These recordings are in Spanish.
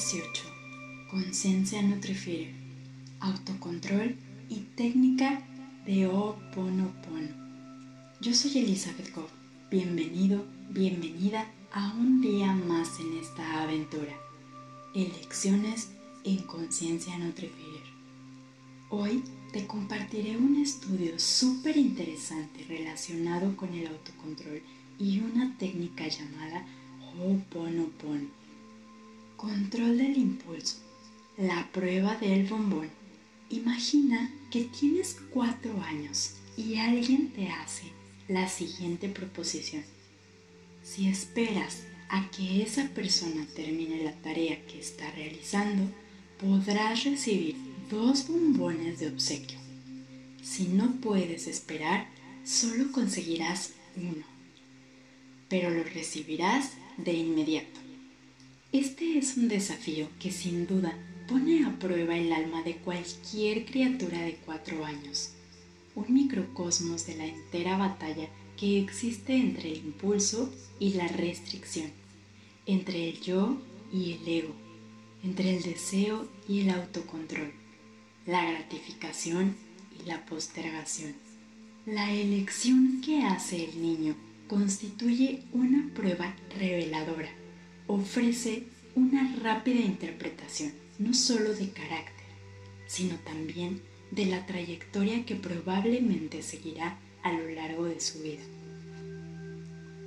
18. Conciencia Nutrifier. Autocontrol y técnica de Oponopono. Yo soy Elizabeth Goff. Bienvenido, bienvenida a un día más en esta aventura. Elecciones en Conciencia Nutrifier. Hoy te compartiré un estudio súper interesante relacionado con el autocontrol y una técnica llamada Ho'oponopono Control del impulso. La prueba del bombón. Imagina que tienes cuatro años y alguien te hace la siguiente proposición. Si esperas a que esa persona termine la tarea que está realizando, podrás recibir dos bombones de obsequio. Si no puedes esperar, solo conseguirás uno, pero lo recibirás de inmediato. Este es un desafío que sin duda pone a prueba el alma de cualquier criatura de cuatro años, un microcosmos de la entera batalla que existe entre el impulso y la restricción, entre el yo y el ego, entre el deseo y el autocontrol, la gratificación y la postergación. La elección que hace el niño constituye una prueba reveladora ofrece una rápida interpretación, no solo de carácter, sino también de la trayectoria que probablemente seguirá a lo largo de su vida.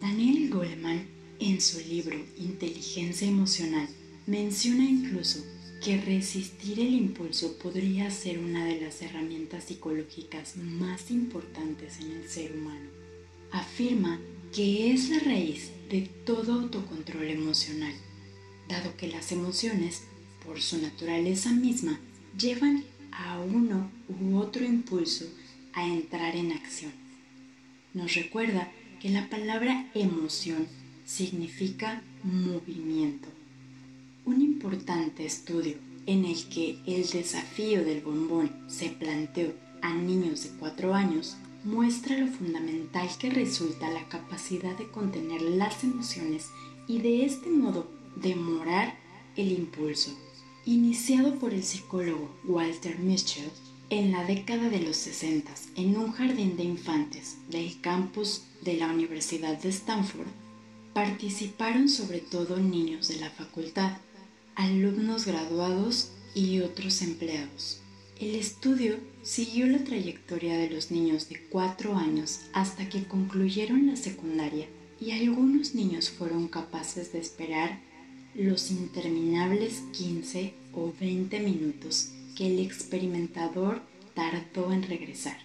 Daniel Goleman, en su libro Inteligencia Emocional, menciona incluso que resistir el impulso podría ser una de las herramientas psicológicas más importantes en el ser humano. Afirma que es la raíz de todo autocontrol emocional, dado que las emociones, por su naturaleza misma, llevan a uno u otro impulso a entrar en acción. Nos recuerda que la palabra emoción significa movimiento. Un importante estudio en el que el desafío del bombón se planteó a niños de 4 años muestra lo fundamental que resulta la capacidad de contener las emociones y de este modo demorar el impulso. Iniciado por el psicólogo Walter Mischel en la década de los 60 en un jardín de infantes del campus de la Universidad de Stanford, participaron sobre todo niños de la facultad, alumnos graduados y otros empleados. El estudio siguió la trayectoria de los niños de 4 años hasta que concluyeron la secundaria y algunos niños fueron capaces de esperar los interminables 15 o 20 minutos que el experimentador tardó en regresar.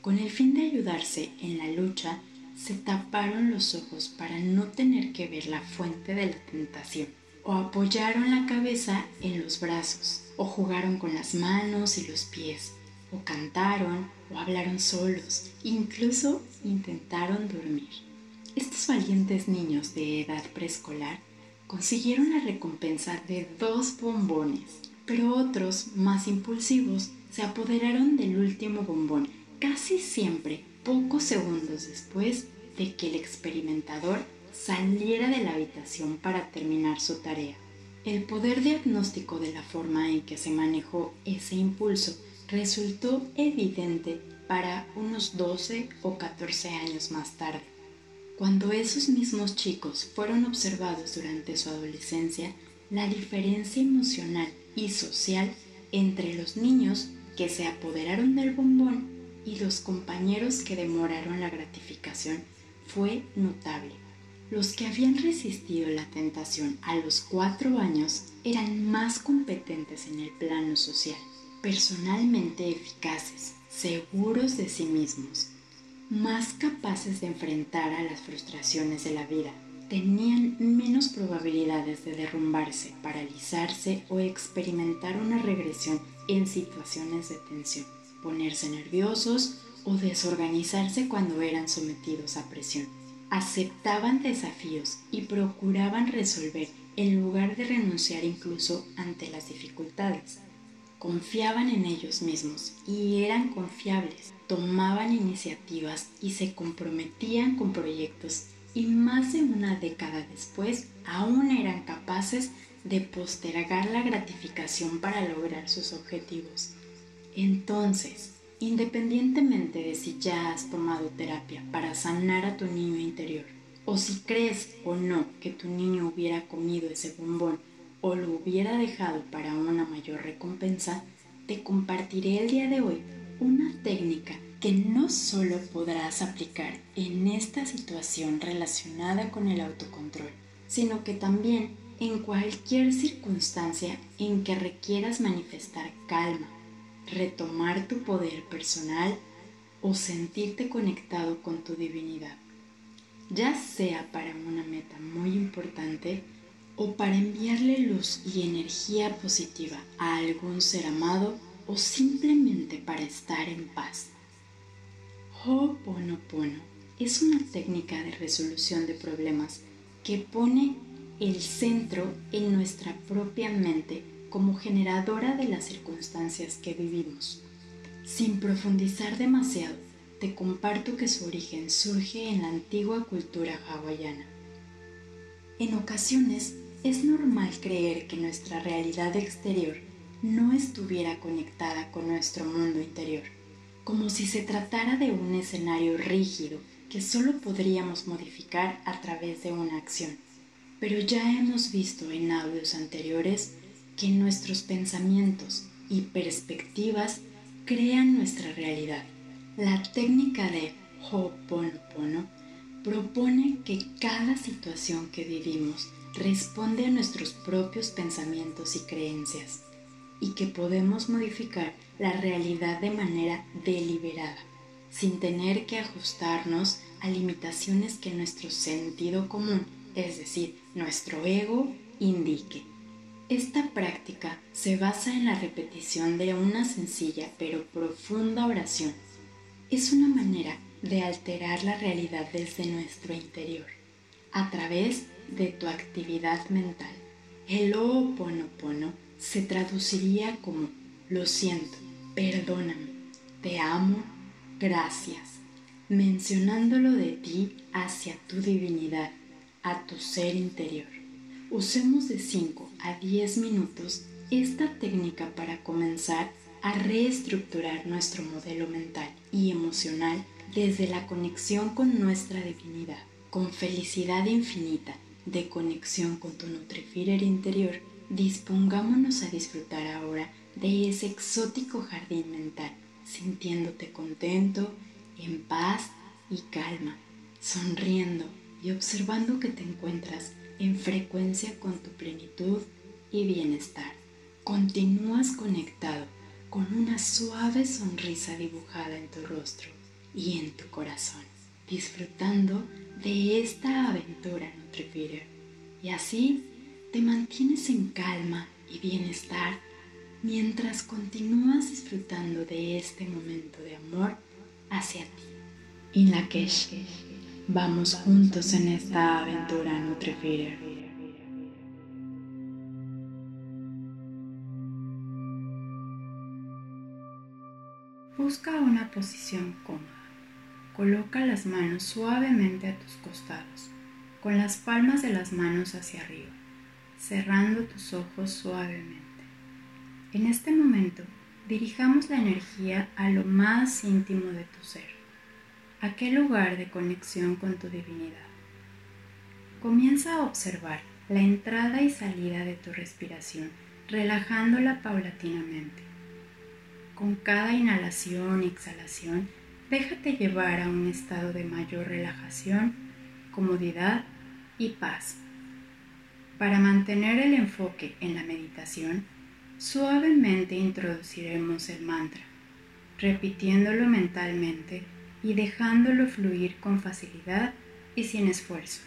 Con el fin de ayudarse en la lucha, se taparon los ojos para no tener que ver la fuente de la tentación o apoyaron la cabeza en los brazos, o jugaron con las manos y los pies, o cantaron o hablaron solos, incluso intentaron dormir. Estos valientes niños de edad preescolar consiguieron la recompensa de dos bombones, pero otros, más impulsivos, se apoderaron del último bombón, casi siempre pocos segundos después de que el experimentador saliera de la habitación para terminar su tarea. El poder diagnóstico de la forma en que se manejó ese impulso resultó evidente para unos 12 o 14 años más tarde. Cuando esos mismos chicos fueron observados durante su adolescencia, la diferencia emocional y social entre los niños que se apoderaron del bombón y los compañeros que demoraron la gratificación fue notable. Los que habían resistido la tentación a los cuatro años eran más competentes en el plano social, personalmente eficaces, seguros de sí mismos, más capaces de enfrentar a las frustraciones de la vida, tenían menos probabilidades de derrumbarse, paralizarse o experimentar una regresión en situaciones de tensión, ponerse nerviosos o desorganizarse cuando eran sometidos a presión aceptaban desafíos y procuraban resolver en lugar de renunciar incluso ante las dificultades. Confiaban en ellos mismos y eran confiables, tomaban iniciativas y se comprometían con proyectos y más de una década después aún eran capaces de postergar la gratificación para lograr sus objetivos. Entonces, independientemente de si ya has tomado terapia para sanar a tu niño interior, o si crees o no que tu niño hubiera comido ese bombón o lo hubiera dejado para una mayor recompensa, te compartiré el día de hoy una técnica que no solo podrás aplicar en esta situación relacionada con el autocontrol, sino que también en cualquier circunstancia en que requieras manifestar calma, retomar tu poder personal o sentirte conectado con tu divinidad, ya sea para una meta muy importante o para enviarle luz y energía positiva a algún ser amado o simplemente para estar en paz. Ho'oponopono es una técnica de resolución de problemas que pone el centro en nuestra propia mente como generadora de las circunstancias que vivimos. Sin profundizar demasiado, te comparto que su origen surge en la antigua cultura hawaiana. En ocasiones es normal creer que nuestra realidad exterior no estuviera conectada con nuestro mundo interior, como si se tratara de un escenario rígido que solo podríamos modificar a través de una acción. Pero ya hemos visto en audios anteriores que nuestros pensamientos y perspectivas crean nuestra realidad. La técnica de Ho'oponopono propone que cada situación que vivimos responde a nuestros propios pensamientos y creencias y que podemos modificar la realidad de manera deliberada, sin tener que ajustarnos a limitaciones que nuestro sentido común, es decir, nuestro ego, indique. Esta práctica se basa en la repetición de una sencilla pero profunda oración. Es una manera de alterar la realidad desde nuestro interior, a través de tu actividad mental. El Ho'oponopono se traduciría como lo siento, perdóname, te amo, gracias, mencionándolo de ti hacia tu divinidad, a tu ser interior. Usemos de 5 a 10 minutos esta técnica para comenzar a reestructurar nuestro modelo mental y emocional desde la conexión con nuestra divinidad, con felicidad infinita de conexión con tu Nutrifier interior Dispongámonos a disfrutar ahora de ese exótico jardín mental, sintiéndote contento, en paz y calma, sonriendo y observando que te encuentras en frecuencia con tu plenitud y bienestar. Continúas conectado con una suave sonrisa dibujada en tu rostro y en tu corazón, disfrutando de esta aventura Nutrifeeder. Y así te mantienes en calma y bienestar mientras continúas disfrutando de este momento de amor hacia ti. Inlakesh, vamos juntos en esta aventura Nutrifeeder. Busca una posición cómoda. Coloca las manos suavemente a tus costados, con las palmas de las manos hacia arriba cerrando tus ojos suavemente. En este momento, dirijamos la energía a lo más íntimo de tu ser, aquel lugar de conexión con tu divinidad. Comienza a observar la entrada y salida de tu respiración, relajándola paulatinamente. Con cada inhalación y exhalación, déjate llevar a un estado de mayor relajación, comodidad y paz. Para mantener el enfoque en la meditación, suavemente introduciremos el mantra, repitiéndolo mentalmente y dejándolo fluir con facilidad y sin esfuerzo.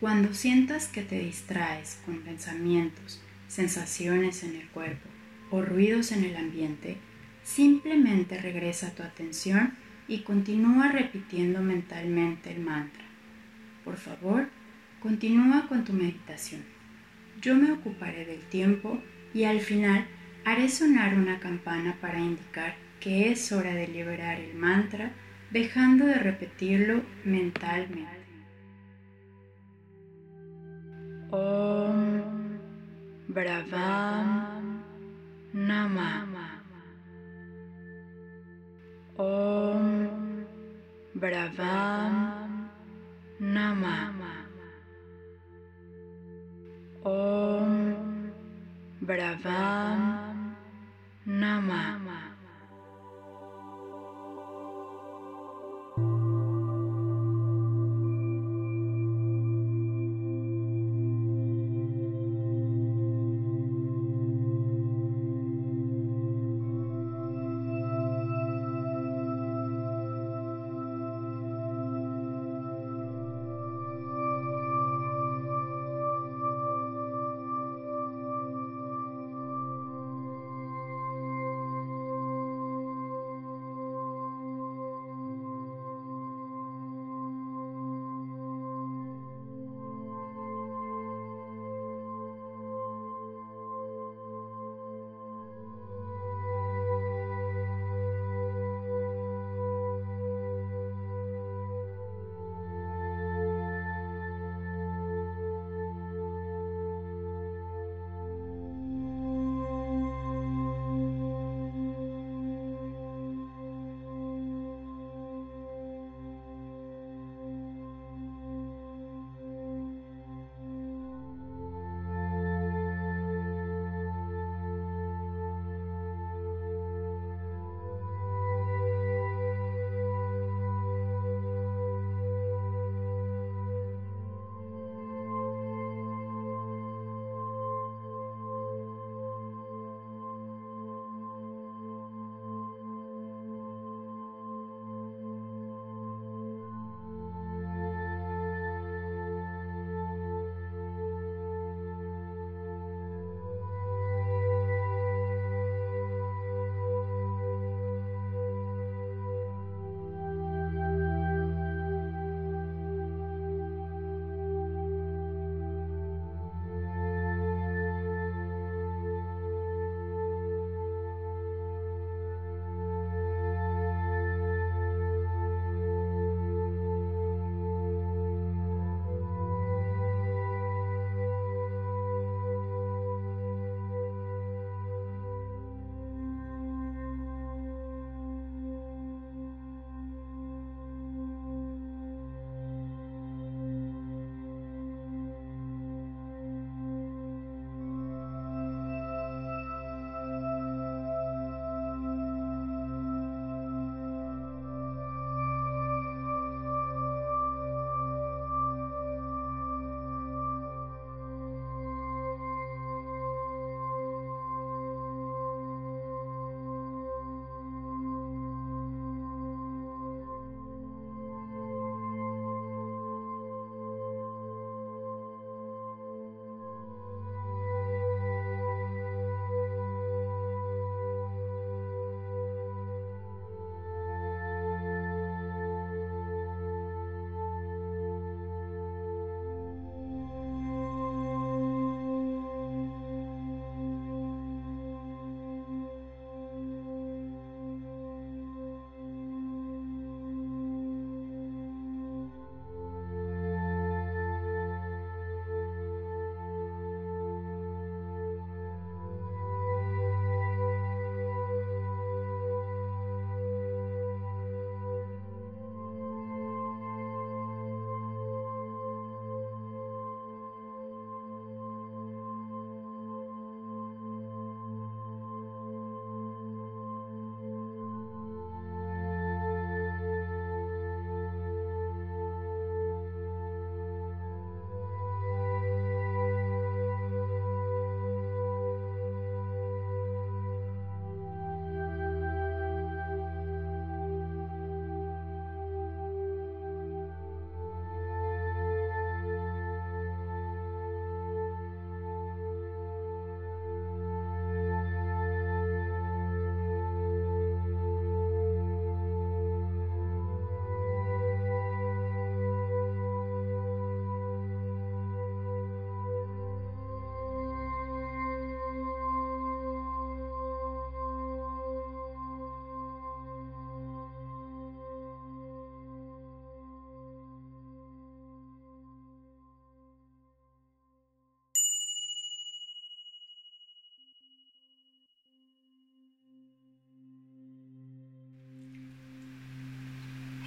Cuando sientas que te distraes con pensamientos, sensaciones en el cuerpo o ruidos en el ambiente, simplemente regresa tu atención y continúa repitiendo mentalmente el mantra. Por favor, Continúa con tu meditación. Yo me ocuparé del tiempo y al final haré sonar una campana para indicar que es hora de liberar el mantra dejando de repetirlo mentalmente. Om Bravam Nama. Om Bravam Nama. Om Bravam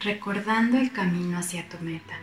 recordando el camino hacia tu meta.